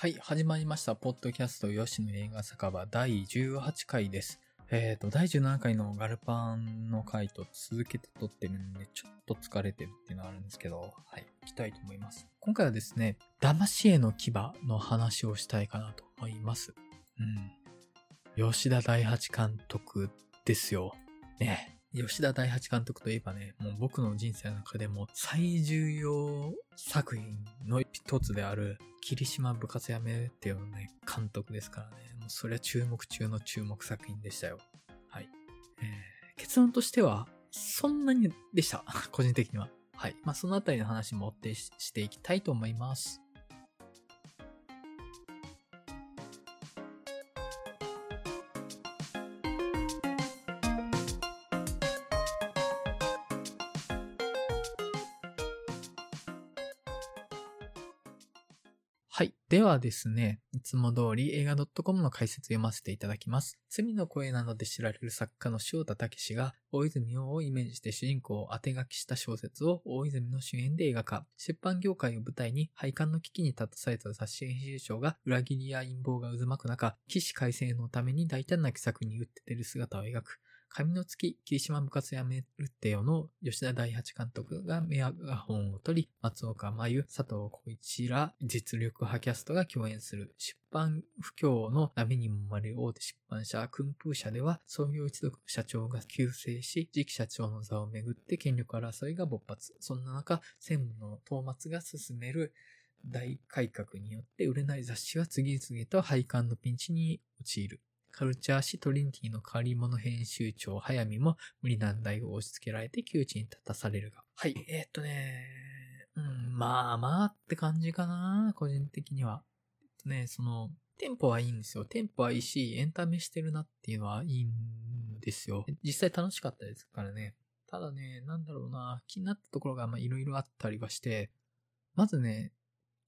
はい、始まりました。ポッドキャスト吉野映画酒場第18回です。えっ、と、第17回のガルパンの回と続けて撮ってるんで、ちょっと疲れてるっていうのはあるんですけど、はい、行きたいと思います。今回はですね、騙し絵の牙の話をしたいかなと思います。うん。吉田大八監督ですよ。ね。吉田大八監督といえばね、もう僕の人生の中でも最重要作品の一つである、霧島部活やめっていうね、監督ですからね。もうそれは注目中の注目作品でしたよ。はい。えー、結論としては、そんなにでした。個人的には。はい。まあ、そのあたりの話も追ってししていきたいと思います。ではですね、いつも通り映画 .com の解説読ませていただきます。罪の声などで知られる作家の塩田武史が大泉洋をイメージして主人公を当て書きした小説を大泉の主演で映画化。出版業界を舞台に廃刊の危機に立たされた雑誌編集長が裏切りや陰謀が渦巻く中、起死回生のために大胆な奇策に打って出る姿を描く。神の月、霧島部活やめるってよの吉田大八監督がメアガ本を取り、松岡真優、佐藤浩一ら実力派キャストが共演する。出版不況の波にもまれる大手出版社、訓風社では、創業一族社長が急成し、次期社長の座をめぐって権力争いが勃発。そんな中、専務の討末が進める大改革によって売れない雑誌は次々と廃刊のピンチに陥る。カルチャー誌トリニティの変わり者編集長、早見も無理難題を押し付けられて窮地に立たされるが。はい、えー、っとね、うん、まあまあって感じかな、個人的には。ね、その、テンポはいいんですよ。テンポはいいし、エンタメしてるなっていうのはいいんですよ。実際楽しかったですからね。ただね、なんだろうな、気になったところがまあいろいろあったりはして、まずね、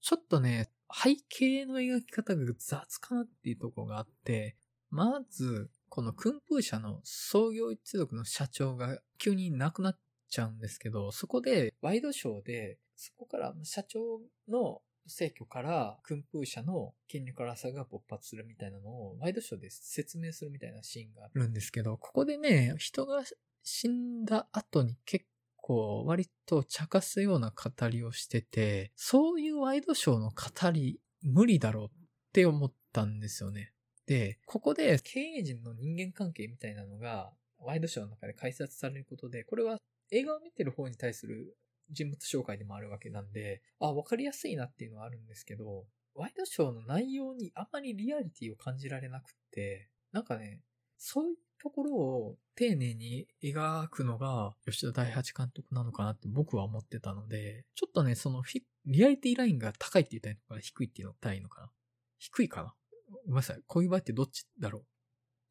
ちょっとね、背景の描き方が雑かなっていうところがあって、まず、この訓風社の創業一族の社長が急に亡くなっちゃうんですけど、そこでワイドショーで、そこから社長の逝去から訓風社の権力争いが勃発するみたいなのをワイドショーで説明するみたいなシーンがあるんですけど、ここでね、人が死んだ後に結構割と茶化すような語りをしてて、そういうワイドショーの語り無理だろうって思ったんですよね。で、ここで経営陣の人間関係みたいなのがワイドショーの中で解説されることで、これは映画を見てる方に対する人物紹介でもあるわけなんで、あ、わかりやすいなっていうのはあるんですけど、ワイドショーの内容にあまりリアリティを感じられなくって、なんかね、そういうところを丁寧に描くのが吉田大八監督なのかなって僕は思ってたので、ちょっとね、そのリアリティラインが高いって言ったらいのか低いって言ったらいいのかな？低いかな？ごめんなさい。こういう場合ってどっちだろう？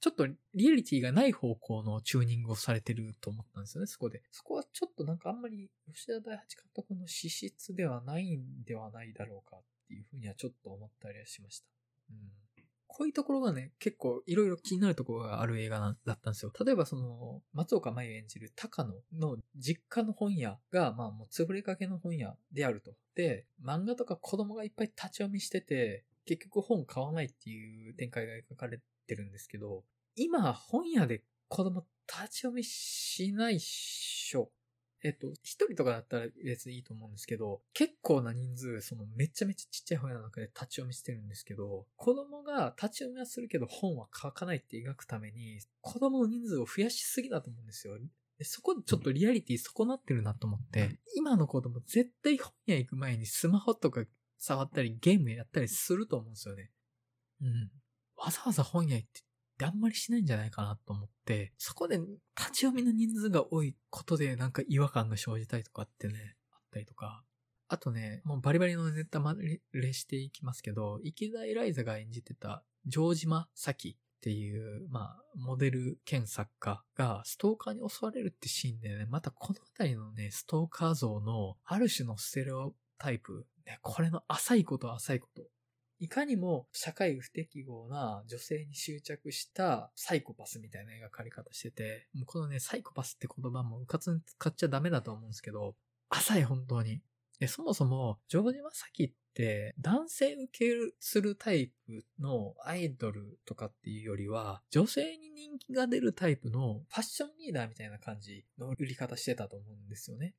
ちょっとリアリティがない方向のチューニングをされてると思ったんですよね、そこで。そこはちょっとなんかあんまり吉田大八監督の資質ではないんではないだろうかっていうふうにはちょっと思ったりはしました。うん。こういうところがね、結構いろいろ気になるところがある映画だったんですよ。例えばその、松岡真優演じる高野の実家の本屋が、まあもう潰れかけの本屋であると。で、漫画とか子供がいっぱい立ち読みしてて、結局本買わないっていう展開が描かれてるんですけど、今本屋で子供立ち読みしないっしょ。えっと、一人とかだったら別にいいと思うんですけど、結構な人数、そのめちゃめちゃちっちゃい本屋の中で立ち読みしてるんですけど、子供が立ち読みはするけど本は書かないって描くために、子供の人数を増やしすぎだと思うんですよ。でそこでちょっとリアリティ損なってるなと思って、今の子供絶対本屋行く前にスマホとか触ったりゲームやったりすると思うんですよね。うん。わざわざ本屋行ってあんまりしないんじゃないかなと思って、そこで立ち読みの人数が多いことでなんか違和感が生じたりとかってね、あったりとか。あとね、もうバリバリのネタまれしていきますけど、池田エライザが演じてた城島咲っていう、まあ、モデル兼作家がストーカーに襲われるってシーンでね、またこのあたりのね、ストーカー像のある種のステレオタイプ、ね、これの浅いこと浅いこと。いかにも社会不適合な女性に執着したサイコパスみたいな描かれ方してて、もうこのね、サイコパスって言葉もうかつに使っちゃダメだと思うんですけど、浅い本当に。で、そもそも、ジョージ・マサキって、男性受けするタイプのアイドルとかっていうよりは、女性に人気が出るタイプのファッションリーダーみたいな感じの売り方してたと思うんですよね。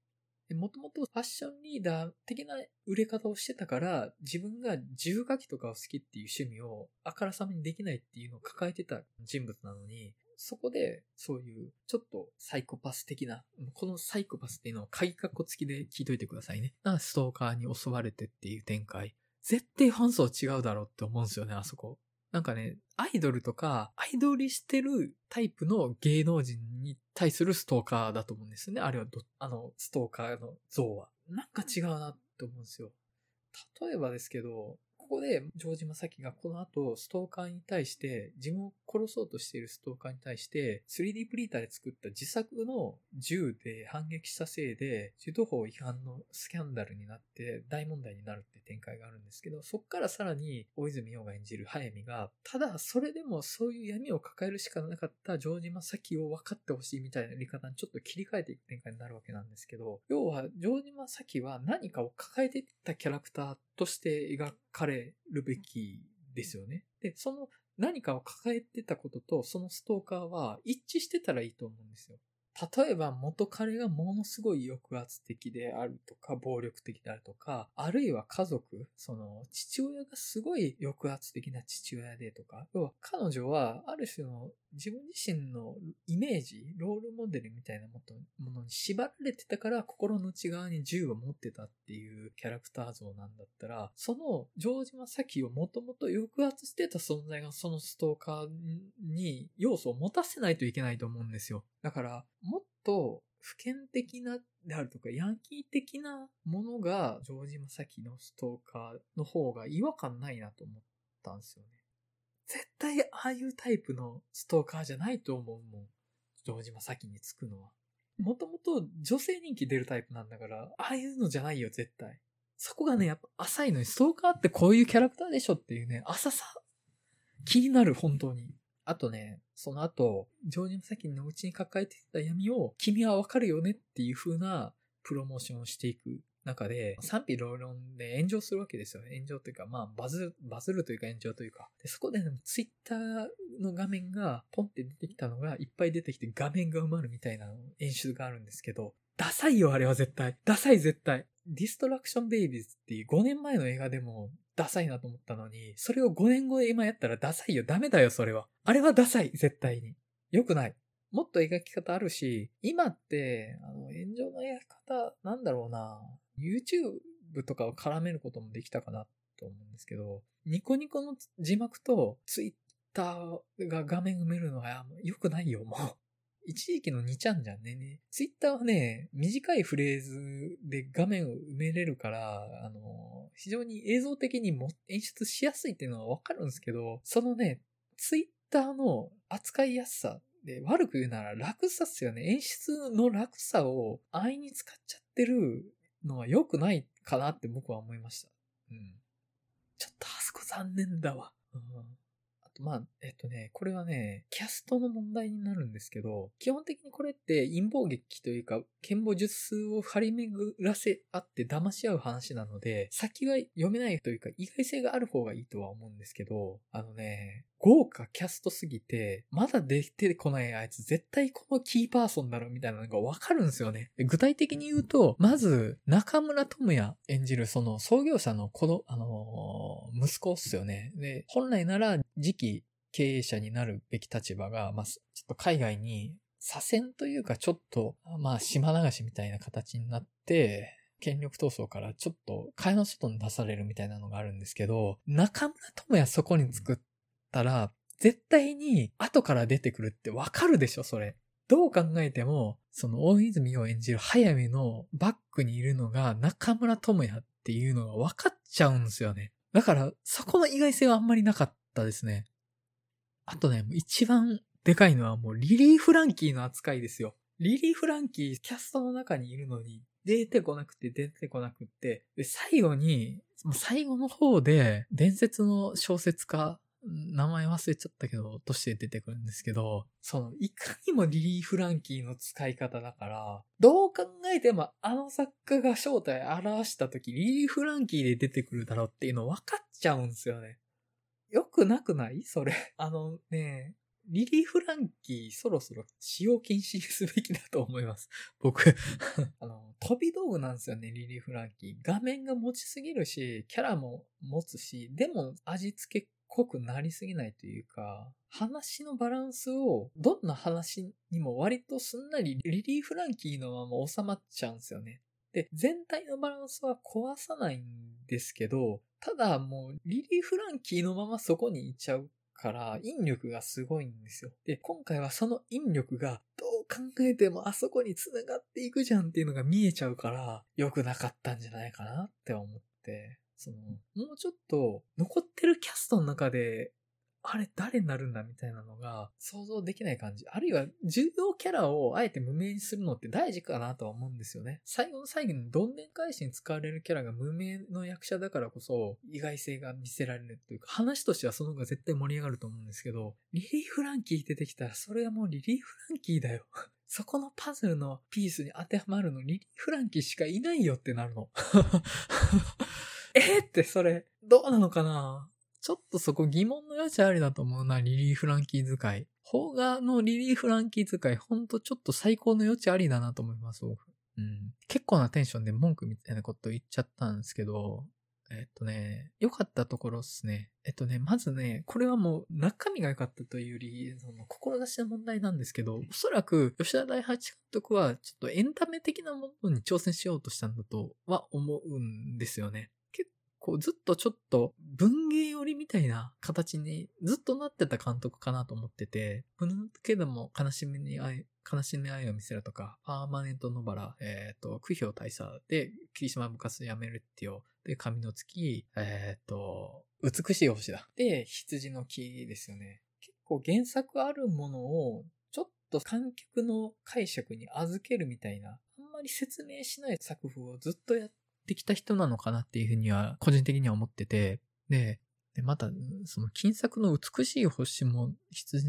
もともとファッションリーダー的な売れ方をしてたから、自分が重書きとかを好きっていう趣味をあからさまにできないっていうのを抱えてた人物なのに、そこで、そういう、ちょっとサイコパス的な、このサイコパスっていうのを鍵括弧付きで聞いといてくださいね。なストーカーに襲われてっていう展開。絶対ファン層違うだろうって思うんですよね、あそこ。なんかね、アイドルとか、アイドルしてるタイプの芸能人に対するストーカーだと思うんですよね。あれはど、あの、ストーカーの像は。なんか違うなって思うんですよ。例えばですけど、ここで、城島咲がこの後、ストーカーに対して、自分を殺そうとしているストーカーに対して、3D プリンターで作った自作の銃で反撃したせいで、銃刀法違反のスキャンダルになって大問題になるって展開があるんですけど、そっからさらに、大泉洋が演じる早見が、ただ、それでもそういう闇を抱えるしかなかった城島咲を分かってほしいみたいな理方にちょっと切り替えていく展開になるわけなんですけど、要は、城島咲は何かを抱えていったキャラクターとして描かれるべきですよね。で、その何かを抱えてたこととそのストーカーは一致してたらいいと思うんですよ。例えば元彼がものすごい抑圧的であるとか、暴力的であるとか、あるいは家族、その父親がすごい抑圧的な父親でとか、要は彼女はある種の自分自身のイメージ、ロールモデルみたいなものに縛られてたから心の内側に銃を持ってたっていうキャラクター像なんだったら、その城島咲をもともと抑圧してた存在がそのストーカーに要素を持たせないといけないと思うんですよ。だから、もっと普遍的なであるとか、ヤンキー的なものが、城島咲のストーカーの方が違和感ないなと思ったんですよね。絶対ああいうタイプのストーカーじゃないと思うもん。城島咲につくのは。もともと女性人気出るタイプなんだから、ああいうのじゃないよ、絶対。そこがね、やっぱ浅いのに、ストーカーってこういうキャラクターでしょっていうね、浅さ、気になる、本当に。あとね、その後、城島咲のうちに抱えていた闇を、君はわかるよねっていう風なプロモーションをしていく中で、賛否両論で炎上するわけですよね。炎上というか、まあ、バズる、バズるというか炎上というか。でそこでね、ツイッターの画面がポンって出てきたのがいっぱい出てきて画面が埋まるみたいな演出があるんですけど、ダサいよ、あれは絶対。ダサい、絶対。ディストラクションベイビーズっていう5年前の映画でもダサいなと思ったのに、それを5年後で今やったらダサいよ。ダメだよ、それは。あれはダサい、絶対に。よくない。もっと描き方あるし、今って、あの、炎上の描き方、なんだろうな。YouTube とかを絡めることもできたかなと思うんですけど、ニコニコの字幕と Twitter が画面埋めるのは良くないよ、もう。一時期の2ちゃんじゃんね。ねツイッターはね、短いフレーズで画面を埋めれるから、あの、非常に映像的にも演出しやすいっていうのはわかるんですけど、そのね、ツイッターの扱いやすさで、悪く言うなら楽さっすよね。演出の楽さを安易に使っちゃってるのは良くないかなって僕は思いました。うん。ちょっとあそこ残念だわ。うんあと、まあ、えっとね、これはね、キャストの問題になるんですけど、基本的にこれって陰謀劇というか、剣謀術数を張り巡らせ合って騙し合う話なので、先が読めないというか、意外性がある方がいいとは思うんですけど、あのね、豪華キャストすぎて、まだ出てこないあいつ絶対このキーパーソンだろみたいなのがわかるんですよね。具体的に言うと、まず、中村智也演じるその創業者の子供、あのー、息子っすよね。で、本来なら次期経営者になるべき立場が、まあ、ちょっと海外に左遷というかちょっと、まあ、島流しみたいな形になって、権力闘争からちょっと蚊帳の外に出されるみたいなのがあるんですけど、中村智也そこに作ってたら、絶対に後から出てくるってわかるでしょ、それ。どう考えても、その大泉を演じる早見のバックにいるのが中村智也っていうのが分かっちゃうんですよね。だから、そこの意外性はあんまりなかったですね。あとね、一番でかいのはもうリリー・フランキーの扱いですよ。リリー・フランキー、キャストの中にいるのに、出てこなくて出てこなくって、で、最後に、最後の方で、伝説の小説家名前忘れちゃったけど、として出てくるんですけど、その、いかにもリリー・フランキーの使い方だから、どう考えてもあの作家が正体表した時、リリー・フランキーで出てくるだろうっていうの分かっちゃうんですよね。よくなくない？それ。あのね、リリー・フランキーそろそろ使用禁止にすべきだと思います。僕 あの、飛び道具なんですよね、リリー・フランキー。画面が持ちすぎるし、キャラも持つし、でも味付け濃くなりすぎないというか、話のバランスを、どんな話にも割とすんなりリリー・フランキーのまま収まっちゃうんですよね。で、全体のバランスは壊さないんですけど、ただもうリリー・フランキーのままそこにいちゃうから、引力がすごいんですよ。で、今回はその引力がどう考えてもあそこに繋がっていくじゃんっていうのが見えちゃうから、良くなかったんじゃないかなって思って。その、もうちょっと残ってるキャストの中で、あれ誰になるんだみたいなのが想像できない感じ。あるいは重要キャラをあえて無名にするのって大事かなとは思うんですよね。最後の最後にどんでん返しに使われるキャラが無名の役者だからこそ意外性が見せられるというか話としてはその方が絶対盛り上がると思うんですけど、リリー・フランキー出てきたらそれはもうリリー・フランキーだよ。そこのパズルのピースに当てはまるのリリー・フランキーしかいないよってなるの。えー、ってそれ、どうなのかな？ちょっとそこ疑問の余地ありだと思うな、リリー・フランキー使い。邦画のリリー・フランキー使い、ほんとちょっと最高の余地ありだなと思います、僕。うん。結構なテンションで文句みたいなこと言っちゃったんですけど、えっとね、良かったところっすね。えっとね、まずね、これはもう中身が良かったというより、その志の問題なんですけど、おそらく吉田大八監督はちょっとエンタメ的なものに挑戦しようとしたんだとは思うんですよね。こうずっとちょっと文芸寄りみたいな形にずっとなってた監督かなと思ってて、ふぬけども悲しみに愛、悲しみ愛を見せるとか、パーマネントノバラ、えっ、ー、と、苦評大佐で、霧島部活やめるってよ。で、神の月、えっ、ー、と、美しい星だ。で、羊の木ですよね。結構原作あるものを、ちょっと観客の解釈に預けるみたいな、あんまり説明しない作風をずっとやってってきた人なのかなっていうふうには、個人的には思ってて、で、で、また、その金作の美しい星も、羊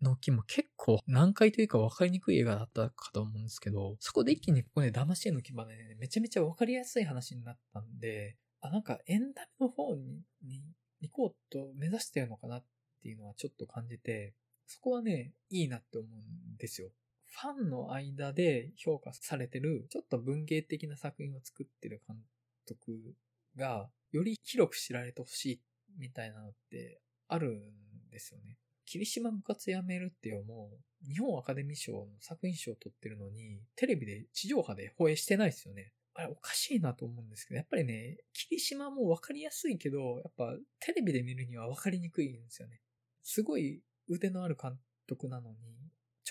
の木も結構難解というか分かりにくい映画だったかと思うんですけど、そこで一気にここで騙し絵の牙でね、めちゃめちゃ分かりやすい話になったんで、あ、なんかエンタメの方、に行こうと目指してるのかなっていうのはちょっと感じて、そこはね、いいなって思うんですよ。ファンの間で評価されてる、ちょっと文芸的な作品を作ってる監督が、より広く知られてほしいみたいなのってあるんですよね。霧島部活やめるっていうもう、日本アカデミー賞の作品賞を取ってるのに、テレビで地上波で放映してないですよね。あれおかしいなと思うんですけど、やっぱりね、霧島もわかりやすいけど、やっぱテレビで見るにはわかりにくいんですよね。すごい腕のある監督なのに、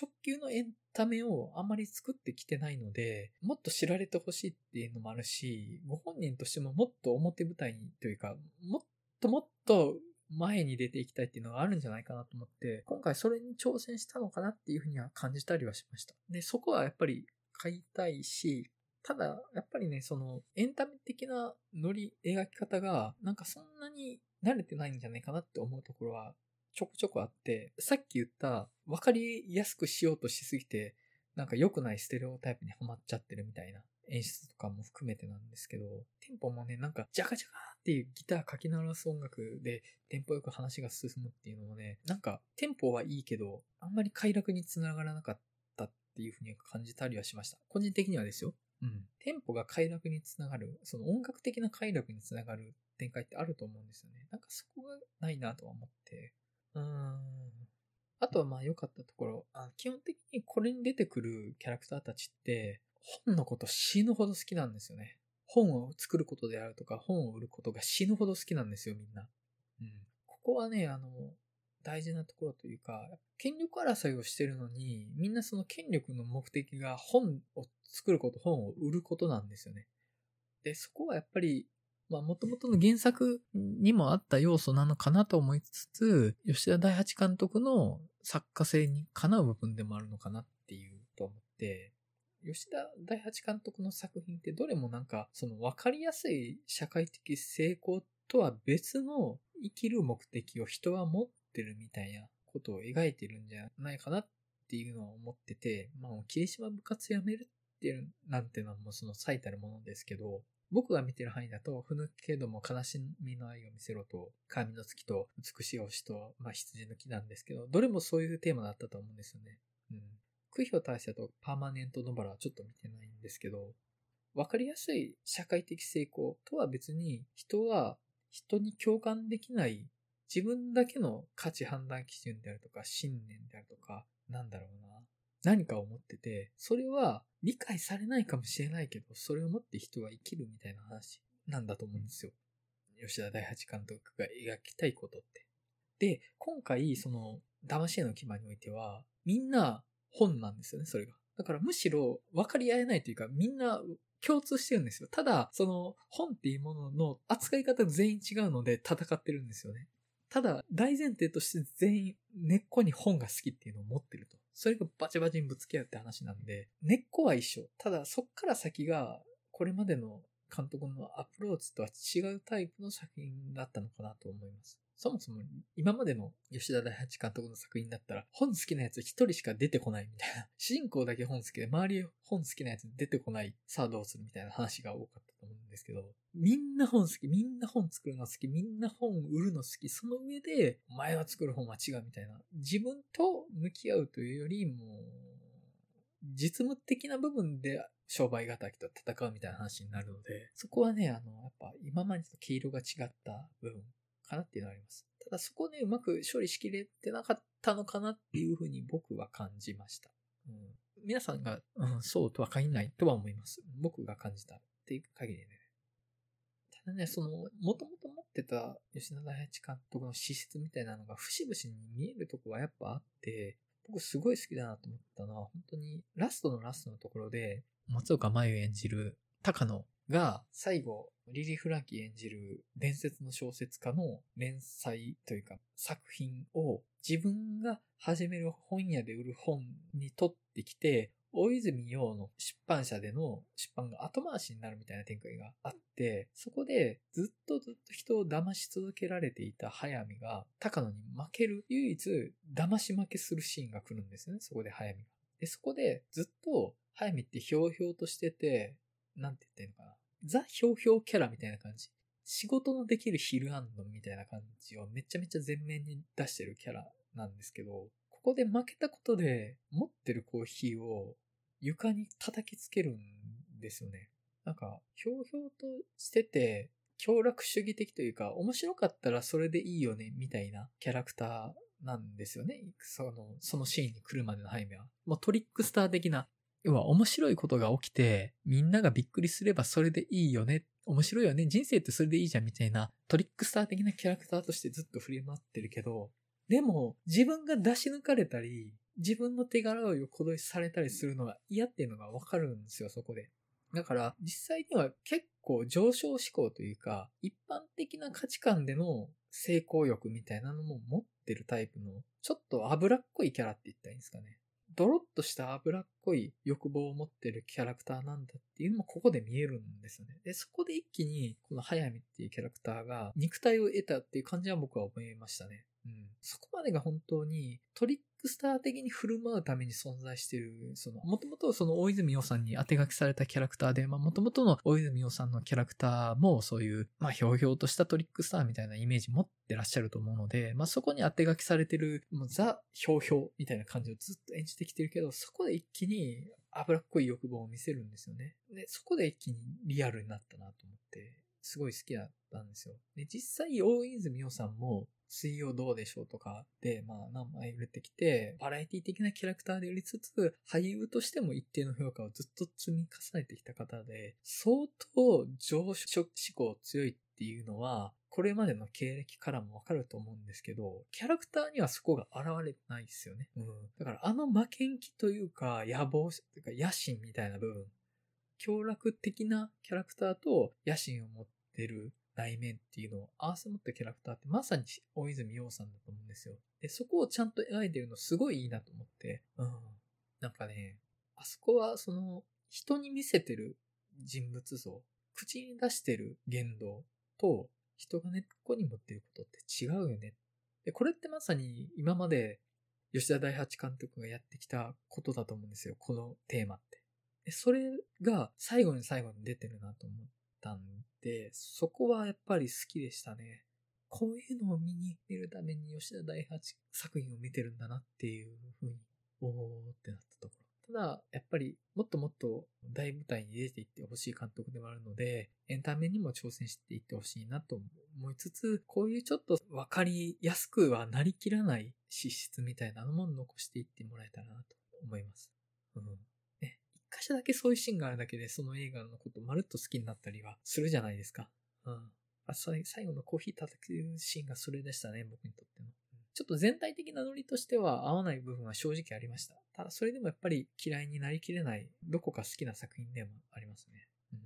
直球のエンタメをあんまり作ってきてないので、もっと知られてほしいっていうのもあるし、ご本人としてももっと表舞台にというか、もっともっと前に出ていきたいっていうのがあるんじゃないかなと思って、今回それに挑戦したのかなっていうふうには感じたりはしました。で、そこはやっぱり買いたいし、ただ、やっぱりね、その、エンタメ的なノリ描き方が、なんかそんなに慣れてないんじゃないかなって思うところはちょこちょこあって、さっき言った分かりやすくしようとしすぎて、なんか良くないステレオタイプにはまっちゃってるみたいな演出とかも含めてなんですけど、テンポもね、なんかジャカジャカっていうギター書き鳴らす音楽でテンポよく話が進むっていうのもね、なんかテンポはいいけど、あんまり快楽につながらなかったっていうふうに感じたりはしました。個人的にはですよ。うん。テンポが快楽につながる、その音楽的な快楽につながる展開ってあると思うんですよね。なんかそこがないなとは思って、うん。あとはまあ良かったところ、あ基本的にこれに出てくるキャラクターたちって、本のこと死ぬほど好きなんですよね。本を作ることであるとか、本を売ることが死ぬほど好きなんですよ、みんな。うん。ここはね、あの、大事なところというか、権力争いをしてるのに、みんなその権力の目的が本を作ること、本を売ることなんですよね。で、そこはやっぱりまあ、もともとの原作にもあった要素なのかなと思いつつ、吉田大八監督の作家性にかなう部分でもあるのかなっていうと思って、吉田大八監督の作品ってどれもなんか、その分かりやすい社会的成功とは別の生きる目的を人は持ってるみたいなことを描いてるんじゃないかなっていうのを思ってて、まあ、霧島部活やめるっていうなんてのはもうその最たるものですけど、僕が見てる範囲だと、ふぬけども悲しみの愛を見せろと、神の月と美しい星と、まあ、羊の木なんですけど、どれもそういうテーマだったと思うんですよね。うん。空氷大社とパーマネントノバラはちょっと見てないんですけど、わかりやすい社会的成功とは別に、人は人に共感できない自分だけの価値判断基準であるとか、信念であるとか、なんだろうな。何かを持ってて、それは理解されないかもしれないけど、それを持って人は生きるみたいな話なんだと思うんですよ。吉田大八監督が描きたいことって。で、今回、その、騙し絵の牙においては、みんな本なんですよね、それが。だからむしろ分かり合えないというか、みんな共通してるんですよ。ただ、その本っていうものの扱い方が全員違うので戦ってるんですよね。ただ、大前提として全員根っこに本が好きっていうのを持ってると。それがバチバチにぶつけ合うって話なんで、根っこは一緒。ただ、そっから先が、これまでの監督のアプローチとは違うタイプの作品だったのかなと思います。そもそも今までの吉田大八監督の作品だったら本好きなやつ一人しか出てこないみたいな。主人公だけ本好きで周り本好きなやつ出てこないさあどうするみたいな話が多かったと思うんですけど、みんな本好き、みんな本作るの好き、みんな本売るの好き、その上でお前は作る本は違うみたいな。自分と向き合うというよりも、実務的な部分で商売敵と戦うみたいな話になるので、そこはね、あの、やっぱ今までと毛色が違った部分かなっていうのはあります。ただそこね、うまく処理しきれてなかったのかなっていうふうに僕は感じました。うん、皆さんが、うん、そうとは限らないとは思います。僕が感じたっていう限りね。ただね、その、もともと持ってた吉田大八監督の資質みたいなのが節々に見えるとこはやっぱあって、僕すごい好きだなと思ったのは、本当にラストのラストのところで、松岡真優演じる高野が最後、リリー・フランキー演じる伝説の小説家の連載というか作品を自分が始める本屋で売る本に取ってきて、大泉洋の出版社での出版が後回しになるみたいな展開があって、そこでずっとずっと人を騙し続けられていた早見が高野に負ける唯一騙し負けするシーンが来るんですよね、そこで早見が。で、そこでずっと早見ってひょうひょうとしてて、なんて言ってんのかな。ザ・ひょうひょうキャラみたいな感じ。仕事のできるヒルアンドみたいな感じをめちゃめちゃ前面に出してるキャラなんですけど、ここで負けたことで持ってるコーヒーを床に叩きつけるんですよね。なんか、ひょうひょうとしてて、協楽主義的というか、面白かったらそれでいいよね、みたいなキャラクターなんですよね。その、そのシーンに来るまでのハイメは。もうトリックスター的な要は面白いことが起きて、みんながびっくりすればそれでいいよね。面白いよね。人生ってそれでいいじゃんみたいなトリックスター的なキャラクターとしてずっと振り回ってるけど、でも自分が出し抜かれたり、自分の手柄を横取りされたりするのが嫌っていうのがわかるんですよ、そこで。だから実際には結構上昇志向というか、一般的な価値観での成功欲みたいなのも持ってるタイプの、ちょっと脂っこいキャラって言ったらいいんですかね。ドロッとした脂っこい欲望を持ってるキャラクターなんだっていうのもここで見えるんですよね。で、そこで一気に、この早見っていうキャラクターが肉体を得たっていう感じは僕は思いましたね。うん。そこまでが本当にトリックスター的に振る舞うために存在してる、その、もともとその大泉洋さんに当て書きされたキャラクターで、まあもともとの大泉洋さんのキャラクターもそういう、まあひょうひょうとしたトリックスターみたいなイメージ持ってらっしゃると思うので、まあそこに当て書きされてる、もうザ・ひょうひょうみたいな感じをずっと演じてきてるけど、そこで一気に脂っこい欲望を見せるんですよね。で、そこで一気にリアルになったなと思って、すごい好きだったんですよ。で、実際大泉洋さんも水曜どうでしょうとかで、まあ何枚売れてきて、バラエティ的なキャラクターで売りつつ、俳優としても一定の評価をずっと積み重ねてきた方で、相当上昇志向強いっていうのは、これまでの経歴からもわかると思うんですけど、キャラクターにはそこが現れてないですよね。うん。だからあの負けん気というか、野望というか野心みたいな部分、強楽的なキャラクターと野心を持ってる内面っていうのを合わせ持ったキャラクターってまさに大泉洋さんだと思うんですよ。で、そこをちゃんと描いてるのすごいいいなと思って、うん。なんかね、あそこはその人に見せてる人物像、口に出してる言動と人が根っこに持ってることって違うよね。で、これってまさに今まで吉田大八監督がやってきたことだと思うんですよ。このテーマって。それが最後に最後に出てるなと思ったんで、そこはやっぱり好きでしたね。こういうのを見に見るために吉田大八作品を見てるんだなっていうふうに、おーってなったところ。ただ、やっぱりもっともっと大舞台に出ていってほしい監督でもあるので、エンタメにも挑戦していってほしいなと思いつつ、こういうちょっとわかりやすくはなりきらない資質みたいなのも残していってもらえたらなと思います。うん。ね。一箇所だけそういうシーンがあるだけで、その映画のことまるっと好きになったりはするじゃないですか。うん。あ最後のコーヒー叩くシーンがそれでしたね、僕にとっての。ちょっと全体的なノリとしては合わない部分は正直ありました。ただそれでもやっぱり嫌いになりきれない、どこか好きな作品でもありますね。うん、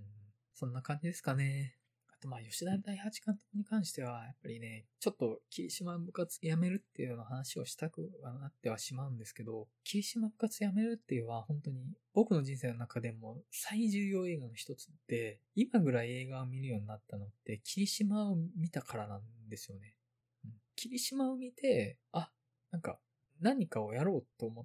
そんな感じですかね。とまあ吉田大八監督に関しては、やっぱりね、ちょっと霧島部活やめるっていうような話をしたくはなってはしまうんですけど、霧島部活やめるっていうのは本当に僕の人生の中でも最重要映画の一つで、今ぐらい映画を見るようになったのって霧島を見たからなんですよね。霧島を見て、あ、なんか何かをやろうと思っ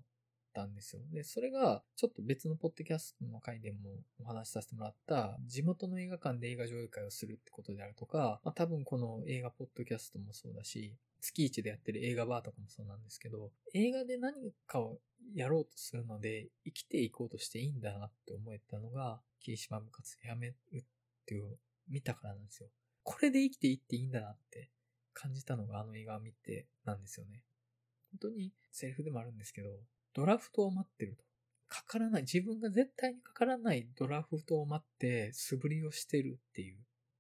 たんですよ。で、それがちょっと別のポッドキャストの回でもお話しさせてもらった地元の映画館で映画上映会をするってことであるとか、まあ、多分この映画ポッドキャストもそうだし、月一でやってる映画バーとかもそうなんですけど、映画で何かをやろうとするので、生きていこうとしていいんだなって思えたのが、霧島部活やめるっていう、見たからなんですよ。これで生きていっていいんだなって感じたのがあの映画を見てなんですよね。本当にセリフでもあるんですけど、ドラフトを待ってると。かからない、自分が絶対にかからないドラフトを待って素振りをしてるっていう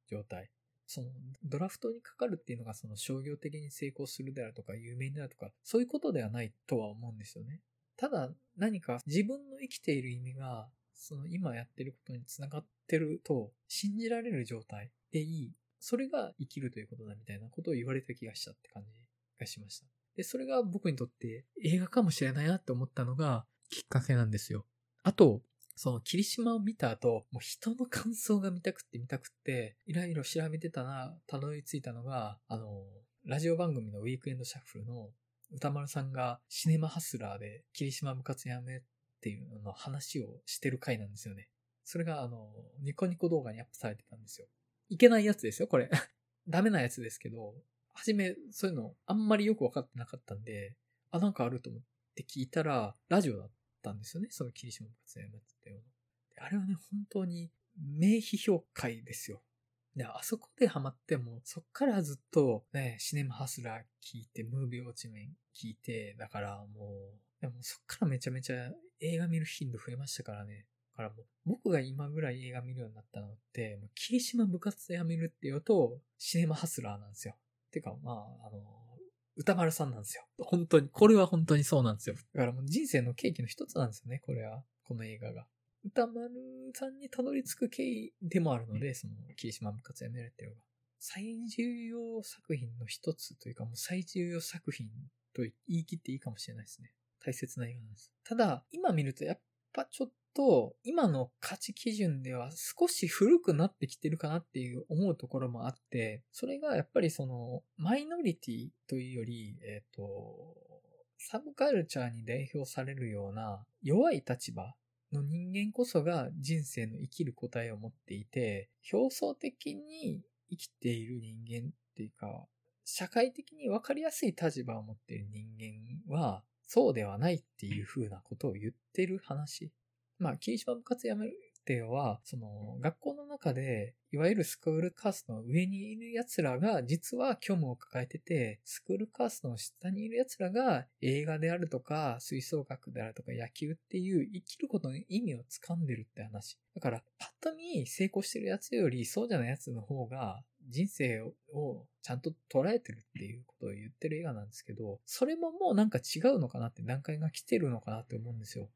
状態。そのドラフトにかかるっていうのがその商業的に成功するであるとか有名になるとかそういうことではないとは思うんですよね。ただ何か自分の生きている意味がその今やってることにつながってると信じられる状態でいいそれが生きるということだみたいなことを言われた気がしたって感じがしました。で、それが僕にとって映画かもしれないなって思ったのがきっかけなんですよ。あと、その霧島を見た後、もう人の感想が見たくって見たくって、いろいろ調べてたな、たどり着いたのが、あの、ラジオ番組のウィークエンドシャッフルの歌丸さんがシネマハスラーで霧島部活やめっていうの話をしてる回なんですよね。それがあの、ニコニコ動画にアップされてたんですよ。いけないやつですよ、これ。ダメなやつですけど、はじめそういうのあんまりよくわかってなかったんで、あ、なんかあると思って聞いたら、ラジオだったんですよね、その霧島部活やめてようあれはね、本当に名批評会ですよ。で、あそこでハマっても、そっからずっとね、シネマハスラー聞いて、ムービーウォッチメン聞いて、だからもう、でもそっからめちゃめちゃ映画見る頻度増えましたからね。だからもう、僕が今ぐらい映画見るようになったのって、もう霧島部活で辞めるっていうと、シネマハスラーなんですよ。てか、まあ、あの、歌丸さんなんですよ。本当に。これは本当にそうなんですよ。だからもう人生の契機の一つなんですよね、これは。この映画が。歌丸さんにたどり着く経緯でもあるので、その、霧島部活やめるっていうのが。最重要作品の一つというか、もう最重要作品と言い切っていいかもしれないですね。大切な映画なんです。ただ、今見るとやっぱちょっと、今の価値基準では少し古くなってきてるかなっていう思うところもあって、それがやっぱりその、マイノリティというより、えっ、ー、と、サブカルチャーに代表されるような弱い立場の人間こそが人生の生きる答えを持っていて、表層的に生きている人間っていうか、社会的に分かりやすい立場を持っている人間は、そうではないっていう風なことを言ってる話。まあ、霧島部活やめるっていうのは、その、学校の中で、いわゆるスクールカーストの上にいる奴らが、実は虚無を抱えてて、スクールカーストの下にいる奴らが、映画であるとか、吹奏楽であるとか、野球っていう生きることの意味を掴んでるって話。だから、パッと見成功してる奴より、そうじゃない奴の方が、人生をちゃんと捉えてるっていうことを言ってる映画なんですけど、それももうなんか違うのかなって段階が来てるのかなって思うんですよ。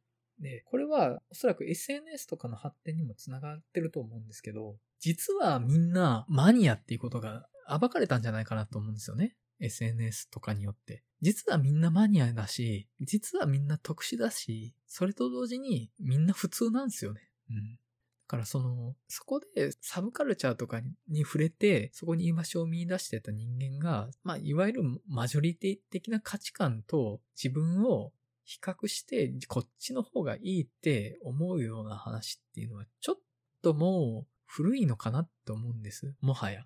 で、これはおそらく SNS とかの発展にもつながってると思うんですけど、実はみんなマニアっていうことが暴かれたんじゃないかなと思うんですよね。SNS とかによって。実はみんなマニアだし、実はみんな特殊だし、それと同時にみんな普通なんですよね。うん。だからその、そこでサブカルチャーとかに触れて、そこに居場所を見出してた人間が、まあ、いわゆるマジョリティ的な価値観と自分を比較して、こっちの方がいいって思うような話っていうのは、ちょっともう古いのかなって思うんです。もはや。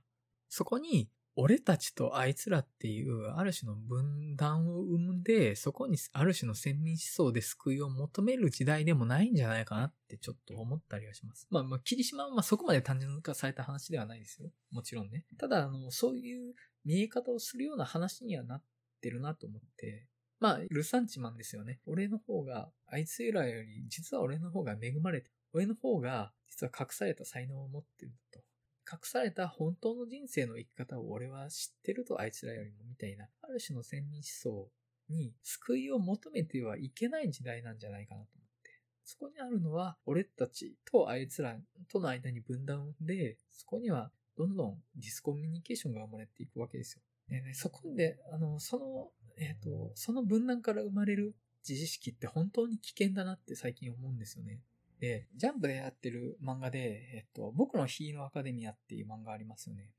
そこに俺たちとあいつらっていう、ある種の分断を生んで、そこにある種の先民思想で救いを求める時代でもないんじゃないかなってちょっと思ったりはします。まあ、まあ、霧島はまあそこまで単純化された話ではないですよ。もちろんね。ただ、あの、そういう見え方をするような話にはなってるなと思って、まあ、ルサンチマンですよね。俺の方が、あいつらより、実は俺の方が恵まれて、俺の方が、実は隠された才能を持ってると。隠された本当の人生の生き方を俺は知ってるとあいつらよりもみたいな、ある種の先民思想に救いを求めてはいけない時代なんじゃないかなと思って。そこにあるのは、俺たちとあいつらとの間に分断で、そこにはどんどんディスコミュニケーションが生まれていくわけですよ。でね、そこで、あの、その、えっ、ー、と、その分断から生まれる自意識って本当に危険だなって最近思うんですよね。で、ジャンプでやってる漫画で、えっと、僕のヒーローアカデミアっていう漫画ありますよね。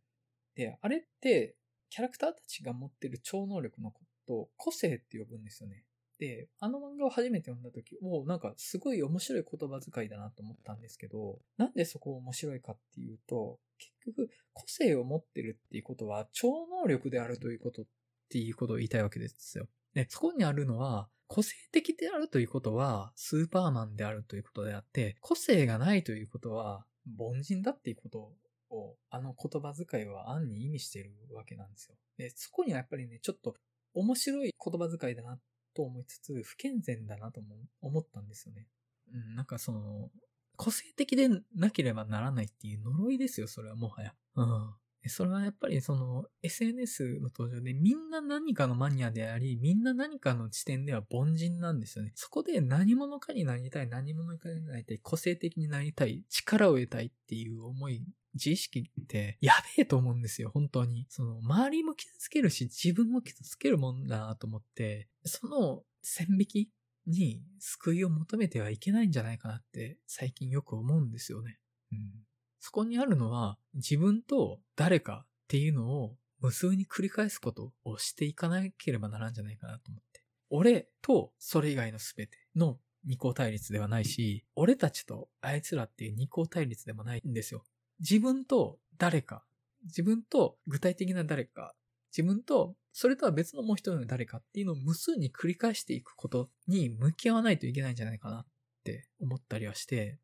で、あれって、キャラクターたちが持ってる超能力のことを個性って呼ぶんですよね。で、あの漫画を初めて読んだ時、おなんかすごい面白い言葉遣いだなと思ったんですけど、なんでそこ面白いかっていうと、結局、個性を持ってるっていうことは、超能力であるということっていうことを言いたいわけですよ。で、そこにあるのは、個性的であるということは、スーパーマンであるということであって、個性がないということは、凡人だっていうことを、あの言葉遣いは暗に意味しているわけなんですよ。で、そこにはやっぱりね、ちょっと面白い言葉遣いだなと思いつつ、不健全だなとも思ったんですよね。うん、なんかその、個性的でなければならないっていう呪いですよ、それはもはや。うん。それはやっぱりその SNS の登場でみんな何かのマニアであり、みんな何かの視点では凡人なんですよね。そこで何者かになりたい、何者かになりたい、個性的になりたい、力を得たいっていう思い、自意識ってやべえと思うんですよ、本当に。その周りも傷つけるし、自分も傷つけるもんだなと思って、その線引きに救いを求めてはいけないんじゃないかなって最近よく思うんですよね。うんそこにあるのは自分と誰かっていうのを無数に繰り返すことをしていかなければならんじゃないかなと思って。俺とそれ以外の全ての二項対立ではないし、俺たちとあいつらっていう二項対立でもないんですよ。自分と誰か、自分と具体的な誰か、自分とそれとは別のもう一人の誰かっていうのを無数に繰り返していくことに向き合わないといけないんじゃないかなって思ったりはして、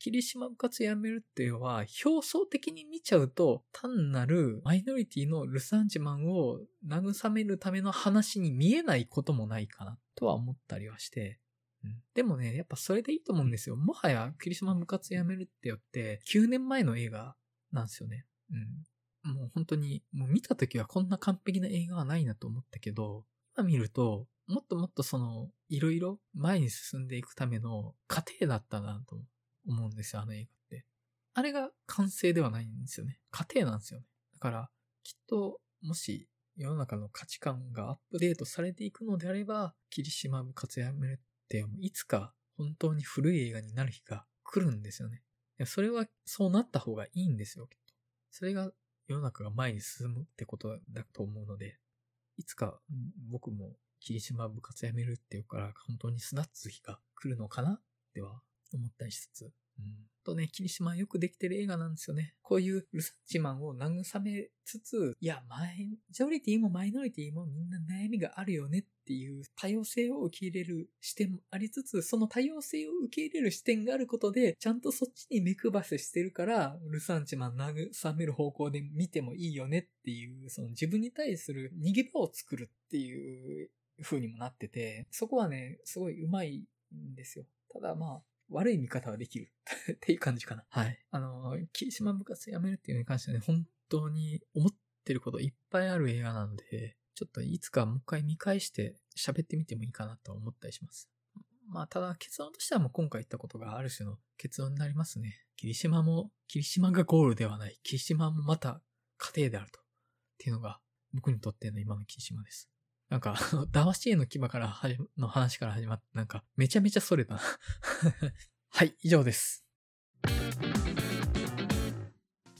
霧島部活やめるっていうのは、表層的に見ちゃうと、単なるマイノリティのルサンチマンを慰めるための話に見えないこともないかな、とは思ったりはして。でもね、やっぱそれでいいと思うんですよ。もはや、霧島部活やめるってよって、9年前の映画なんですよね。うん。もう本当に、もう見た時はこんな完璧な映画はないなと思ったけど、今見ると、もっともっとその、いろいろ前に進んでいくための過程だったなと思思うんですよ、あの映画って。あれが完成ではないんですよね。過程なんですよね。だから、きっと、もし、世の中の価値観がアップデートされていくのであれば、霧島部活やめるって、いつか本当に古い映画になる日が来るんですよね。それはそうなった方がいいんですよ、きっと。それが世の中が前に進むってことだと思うので、いつか僕も霧島部活やめるっていうから本当に巣立つ日が来るのかな？では思ったりしつつ、うん。とね、霧島よくできてる映画なんですよね。こういうルサッチマンを慰めつつ、いや、マイジョリティもマイノリティもみんな悩みがあるよねっていう多様性を受け入れる視点もありつつ、その多様性を受け入れる視点があることで、ちゃんとそっちに目配せしてるから、ルサンチマン慰める方向で見てもいいよねっていう、その自分に対する逃げ場を作るっていう風にもなってて、そこはね、すごい上手いんですよ。ただまあ、悪い見方はできる っていう感じかな。はい。あの、霧島部活やめるっていうのに関してはね、本当に思ってることいっぱいある映画なので、ちょっといつかもう一回見返して喋ってみてもいいかなと思ったりします。まあ、ただ結論としてはもう今回言ったことがある種の結論になりますね。霧島も、霧島がゴールではない。霧島もまた過程であると。っていうのが僕にとっての今の霧島です。なんか、騙し絵の牙からはじの話から始まって、なんか、めちゃめちゃそれたな はい、以上です。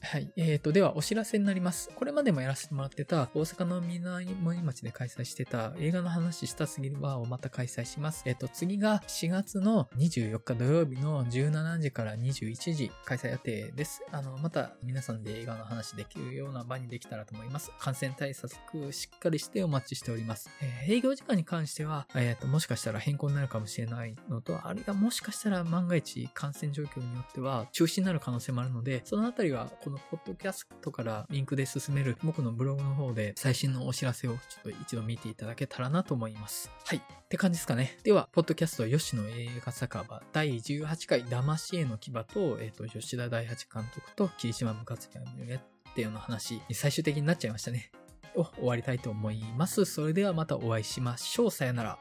はい。えーと、ではお知らせになります。これまでもやらせてもらってた、大阪の南森町で開催してた映画の話したすぎるバーをまた開催します。えっ、ー、と、次が4月の24日土曜日の17時から21時開催予定です。あの、また皆さんで映画の話できるような場にできたらと思います。感染対策しっかりしてお待ちしております。えー、営業時間に関しては、えっ、ー、と、もしかしたら変更になるかもしれないのと、あるいはもしかしたら万が一感染状況によっては中止になる可能性もあるので、そのあたりはこのポッドキャストからリンクで進める僕のブログの方で最新のお知らせをちょっと一度見ていただけたらなと思います。はい。って感じですかね。では、ポッドキャスト吉野映画酒場第18回騙しへの牙と、えっ、ー、と、吉田大八監督と霧島部活やめっていうような話最終的になっちゃいましたね。を終わりたいと思います。それではまたお会いしましょう。さよなら。